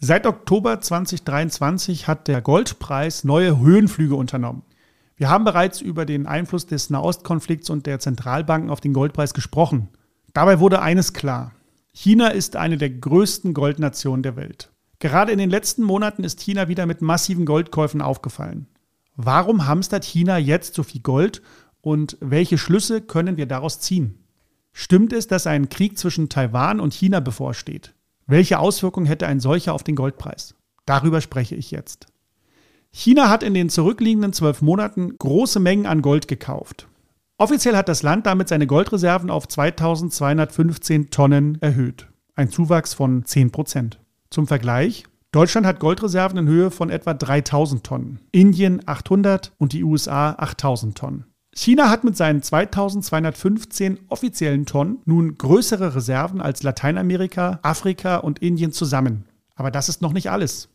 Seit Oktober 2023 hat der Goldpreis neue Höhenflüge unternommen. Wir haben bereits über den Einfluss des Nahostkonflikts und der Zentralbanken auf den Goldpreis gesprochen. Dabei wurde eines klar. China ist eine der größten Goldnationen der Welt. Gerade in den letzten Monaten ist China wieder mit massiven Goldkäufen aufgefallen. Warum hamstert China jetzt so viel Gold und welche Schlüsse können wir daraus ziehen? Stimmt es, dass ein Krieg zwischen Taiwan und China bevorsteht? Welche Auswirkungen hätte ein solcher auf den Goldpreis? Darüber spreche ich jetzt. China hat in den zurückliegenden zwölf Monaten große Mengen an Gold gekauft. Offiziell hat das Land damit seine Goldreserven auf 2215 Tonnen erhöht. Ein Zuwachs von 10 Prozent. Zum Vergleich, Deutschland hat Goldreserven in Höhe von etwa 3000 Tonnen, Indien 800 und die USA 8000 Tonnen. China hat mit seinen 2215 offiziellen Tonnen nun größere Reserven als Lateinamerika, Afrika und Indien zusammen. Aber das ist noch nicht alles.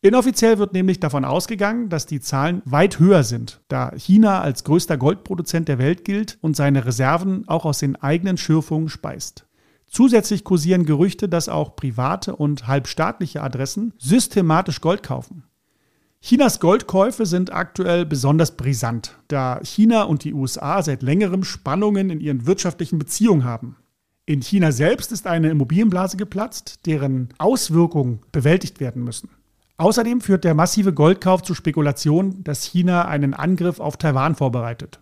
Inoffiziell wird nämlich davon ausgegangen, dass die Zahlen weit höher sind, da China als größter Goldproduzent der Welt gilt und seine Reserven auch aus den eigenen Schürfungen speist. Zusätzlich kursieren Gerüchte, dass auch private und halbstaatliche Adressen systematisch Gold kaufen. Chinas Goldkäufe sind aktuell besonders brisant, da China und die USA seit längerem Spannungen in ihren wirtschaftlichen Beziehungen haben. In China selbst ist eine Immobilienblase geplatzt, deren Auswirkungen bewältigt werden müssen. Außerdem führt der massive Goldkauf zu Spekulationen, dass China einen Angriff auf Taiwan vorbereitet.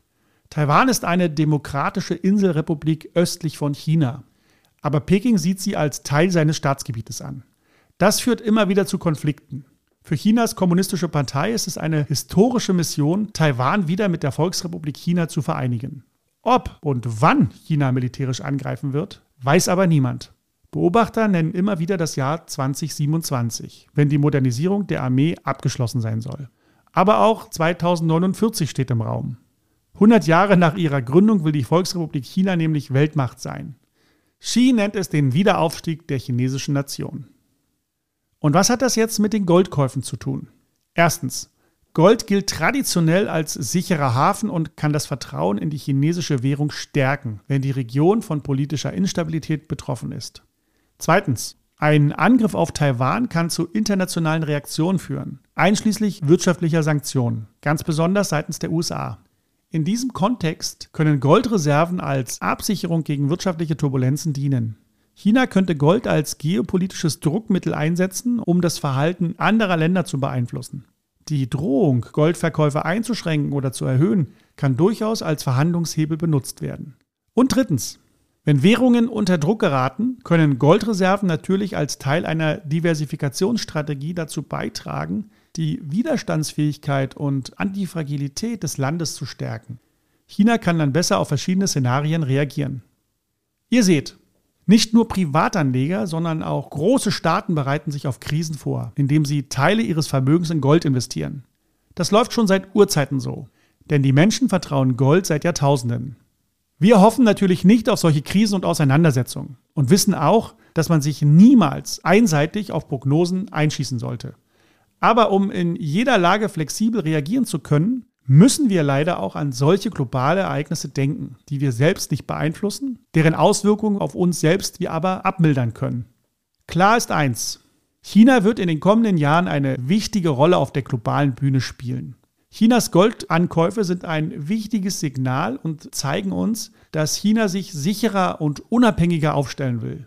Taiwan ist eine demokratische Inselrepublik östlich von China, aber Peking sieht sie als Teil seines Staatsgebietes an. Das führt immer wieder zu Konflikten. Für Chinas kommunistische Partei ist es eine historische Mission, Taiwan wieder mit der Volksrepublik China zu vereinigen. Ob und wann China militärisch angreifen wird, weiß aber niemand. Beobachter nennen immer wieder das Jahr 2027, wenn die Modernisierung der Armee abgeschlossen sein soll. Aber auch 2049 steht im Raum. 100 Jahre nach ihrer Gründung will die Volksrepublik China nämlich Weltmacht sein. Xi nennt es den Wiederaufstieg der chinesischen Nation. Und was hat das jetzt mit den Goldkäufen zu tun? Erstens, Gold gilt traditionell als sicherer Hafen und kann das Vertrauen in die chinesische Währung stärken, wenn die Region von politischer Instabilität betroffen ist. Zweitens, ein Angriff auf Taiwan kann zu internationalen Reaktionen führen, einschließlich wirtschaftlicher Sanktionen, ganz besonders seitens der USA. In diesem Kontext können Goldreserven als Absicherung gegen wirtschaftliche Turbulenzen dienen. China könnte Gold als geopolitisches Druckmittel einsetzen, um das Verhalten anderer Länder zu beeinflussen. Die Drohung, Goldverkäufe einzuschränken oder zu erhöhen, kann durchaus als Verhandlungshebel benutzt werden. Und drittens, wenn Währungen unter Druck geraten, können Goldreserven natürlich als Teil einer Diversifikationsstrategie dazu beitragen, die Widerstandsfähigkeit und Antifragilität des Landes zu stärken. China kann dann besser auf verschiedene Szenarien reagieren. Ihr seht, nicht nur Privatanleger, sondern auch große Staaten bereiten sich auf Krisen vor, indem sie Teile ihres Vermögens in Gold investieren. Das läuft schon seit Urzeiten so. Denn die Menschen vertrauen Gold seit Jahrtausenden. Wir hoffen natürlich nicht auf solche Krisen und Auseinandersetzungen und wissen auch, dass man sich niemals einseitig auf Prognosen einschießen sollte. Aber um in jeder Lage flexibel reagieren zu können, müssen wir leider auch an solche globale Ereignisse denken, die wir selbst nicht beeinflussen, deren Auswirkungen auf uns selbst wir aber abmildern können. Klar ist eins, China wird in den kommenden Jahren eine wichtige Rolle auf der globalen Bühne spielen. Chinas Goldankäufe sind ein wichtiges Signal und zeigen uns, dass China sich sicherer und unabhängiger aufstellen will.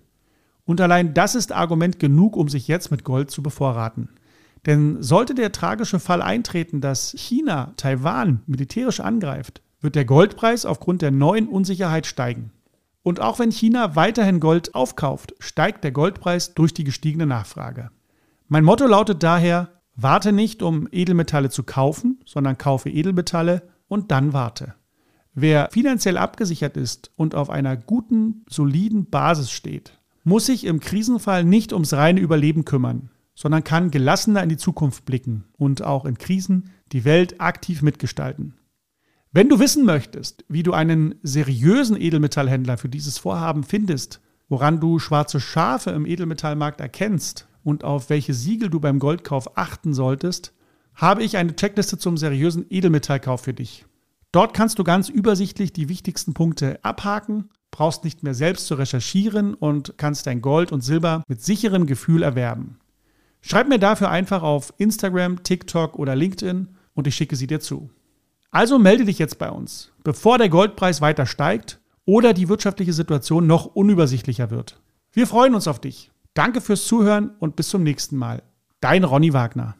Und allein das ist Argument genug, um sich jetzt mit Gold zu bevorraten. Denn sollte der tragische Fall eintreten, dass China Taiwan militärisch angreift, wird der Goldpreis aufgrund der neuen Unsicherheit steigen. Und auch wenn China weiterhin Gold aufkauft, steigt der Goldpreis durch die gestiegene Nachfrage. Mein Motto lautet daher, warte nicht, um Edelmetalle zu kaufen, sondern kaufe Edelmetalle und dann warte. Wer finanziell abgesichert ist und auf einer guten, soliden Basis steht, muss sich im Krisenfall nicht ums reine Überleben kümmern, sondern kann gelassener in die Zukunft blicken und auch in Krisen die Welt aktiv mitgestalten. Wenn du wissen möchtest, wie du einen seriösen Edelmetallhändler für dieses Vorhaben findest, woran du schwarze Schafe im Edelmetallmarkt erkennst und auf welche Siegel du beim Goldkauf achten solltest, habe ich eine Checkliste zum seriösen Edelmetallkauf für dich. Dort kannst du ganz übersichtlich die wichtigsten Punkte abhaken, brauchst nicht mehr selbst zu recherchieren und kannst dein Gold und Silber mit sicherem Gefühl erwerben. Schreib mir dafür einfach auf Instagram, TikTok oder LinkedIn und ich schicke sie dir zu. Also melde dich jetzt bei uns, bevor der Goldpreis weiter steigt oder die wirtschaftliche Situation noch unübersichtlicher wird. Wir freuen uns auf dich. Danke fürs Zuhören und bis zum nächsten Mal. Dein Ronny Wagner.